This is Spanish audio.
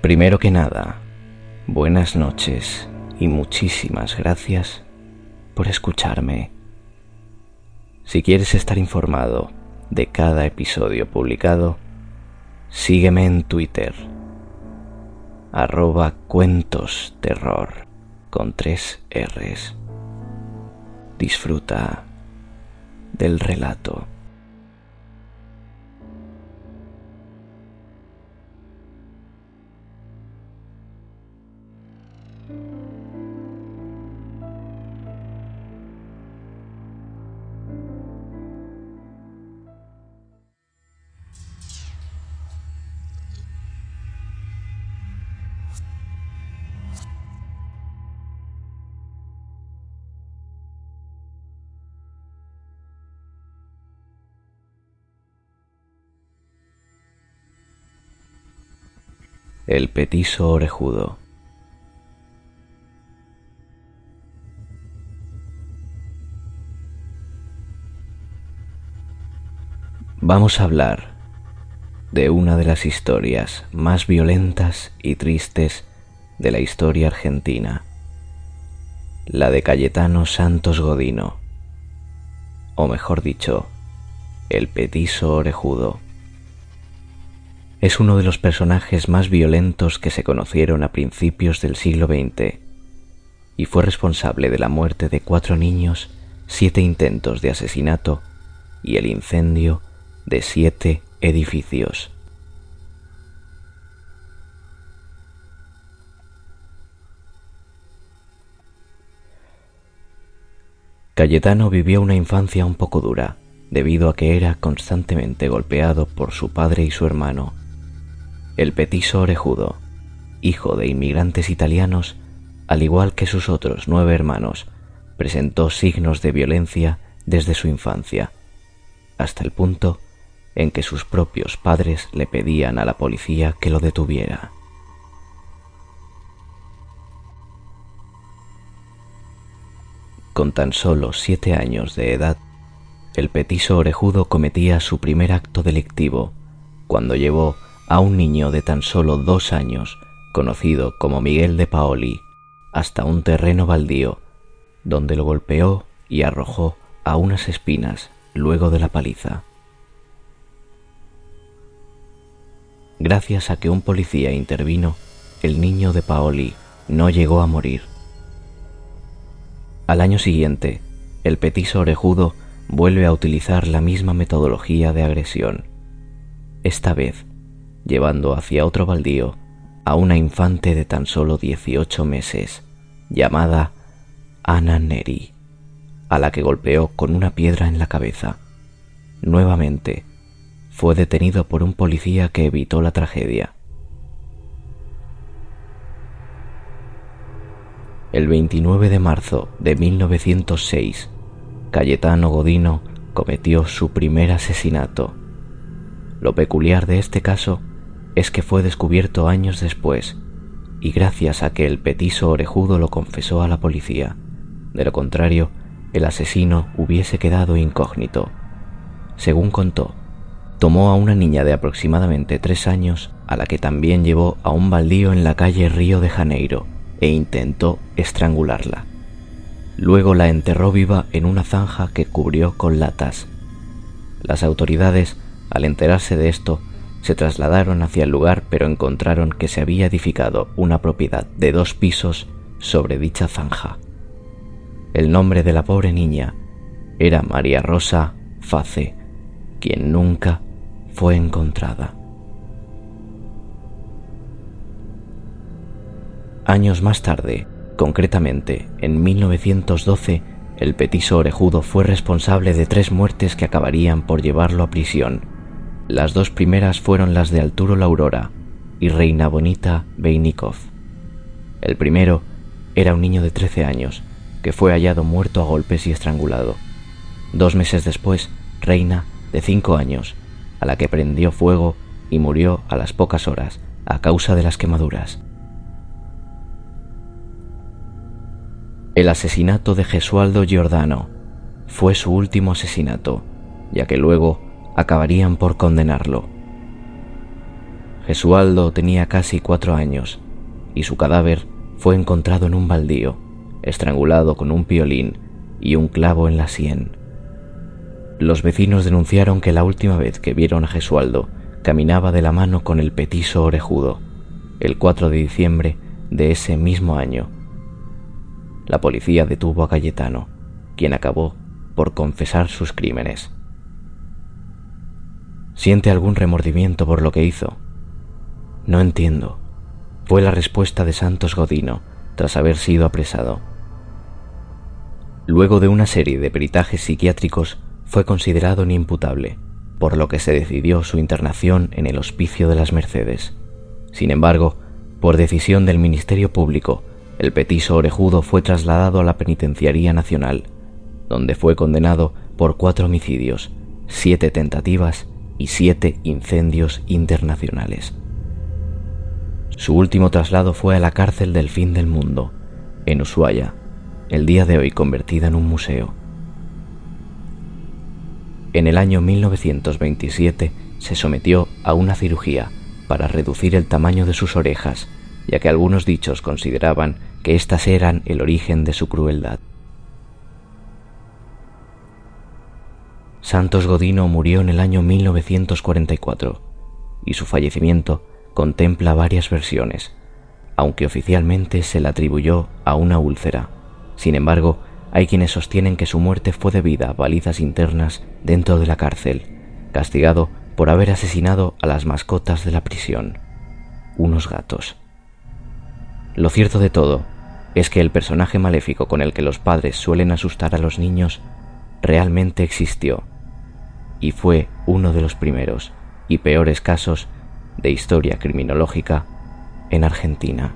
Primero que nada, buenas noches y muchísimas gracias por escucharme. Si quieres estar informado de cada episodio publicado, sígueme en Twitter, arroba cuentos terror con tres R's. Disfruta del relato. El petiso orejudo. Vamos a hablar de una de las historias más violentas y tristes de la historia argentina, la de Cayetano Santos Godino, o mejor dicho, el petiso orejudo es uno de los personajes más violentos que se conocieron a principios del siglo XX y fue responsable de la muerte de cuatro niños, siete intentos de asesinato y el incendio de siete edificios. Cayetano vivió una infancia un poco dura, debido a que era constantemente golpeado por su padre y su hermano, el petiso orejudo, hijo de inmigrantes italianos, al igual que sus otros nueve hermanos, presentó signos de violencia desde su infancia, hasta el punto en que sus propios padres le pedían a la policía que lo detuviera. Con tan solo siete años de edad, el petiso orejudo cometía su primer acto delictivo cuando llevó a un niño de tan solo dos años, conocido como Miguel de Paoli, hasta un terreno baldío, donde lo golpeó y arrojó a unas espinas luego de la paliza. Gracias a que un policía intervino, el niño de Paoli no llegó a morir. Al año siguiente, el petiso orejudo vuelve a utilizar la misma metodología de agresión. Esta vez llevando hacia otro baldío a una infante de tan solo 18 meses, llamada Ana Neri, a la que golpeó con una piedra en la cabeza. Nuevamente, fue detenido por un policía que evitó la tragedia. El 29 de marzo de 1906, Cayetano Godino cometió su primer asesinato. Lo peculiar de este caso es que fue descubierto años después y gracias a que el petiso orejudo lo confesó a la policía. De lo contrario, el asesino hubiese quedado incógnito. Según contó, tomó a una niña de aproximadamente tres años a la que también llevó a un baldío en la calle Río de Janeiro e intentó estrangularla. Luego la enterró viva en una zanja que cubrió con latas. Las autoridades, al enterarse de esto, se trasladaron hacia el lugar pero encontraron que se había edificado una propiedad de dos pisos sobre dicha zanja. El nombre de la pobre niña era María Rosa Face, quien nunca fue encontrada. Años más tarde, concretamente en 1912, el petiso orejudo fue responsable de tres muertes que acabarían por llevarlo a prisión las dos primeras fueron las de Arturo Laurora y Reina Bonita Beinikov. El primero era un niño de 13 años que fue hallado muerto a golpes y estrangulado. Dos meses después, Reina, de 5 años, a la que prendió fuego y murió a las pocas horas a causa de las quemaduras. El asesinato de Gesualdo Giordano fue su último asesinato, ya que luego acabarían por condenarlo. Gesualdo tenía casi cuatro años y su cadáver fue encontrado en un baldío, estrangulado con un piolín y un clavo en la sien. Los vecinos denunciaron que la última vez que vieron a Gesualdo caminaba de la mano con el petiso orejudo, el 4 de diciembre de ese mismo año. La policía detuvo a Cayetano, quien acabó por confesar sus crímenes. ¿Siente algún remordimiento por lo que hizo? No entiendo, fue la respuesta de Santos Godino tras haber sido apresado. Luego de una serie de peritajes psiquiátricos, fue considerado inimputable, por lo que se decidió su internación en el Hospicio de las Mercedes. Sin embargo, por decisión del Ministerio Público, el petiso orejudo fue trasladado a la Penitenciaría Nacional, donde fue condenado por cuatro homicidios, siete tentativas y siete incendios internacionales. Su último traslado fue a la cárcel del fin del mundo, en Ushuaia, el día de hoy convertida en un museo. En el año 1927 se sometió a una cirugía para reducir el tamaño de sus orejas, ya que algunos dichos consideraban que éstas eran el origen de su crueldad. Santos Godino murió en el año 1944 y su fallecimiento contempla varias versiones, aunque oficialmente se le atribuyó a una úlcera. Sin embargo, hay quienes sostienen que su muerte fue debida a palizas internas dentro de la cárcel, castigado por haber asesinado a las mascotas de la prisión, unos gatos. Lo cierto de todo es que el personaje maléfico con el que los padres suelen asustar a los niños realmente existió y fue uno de los primeros y peores casos de historia criminológica en Argentina.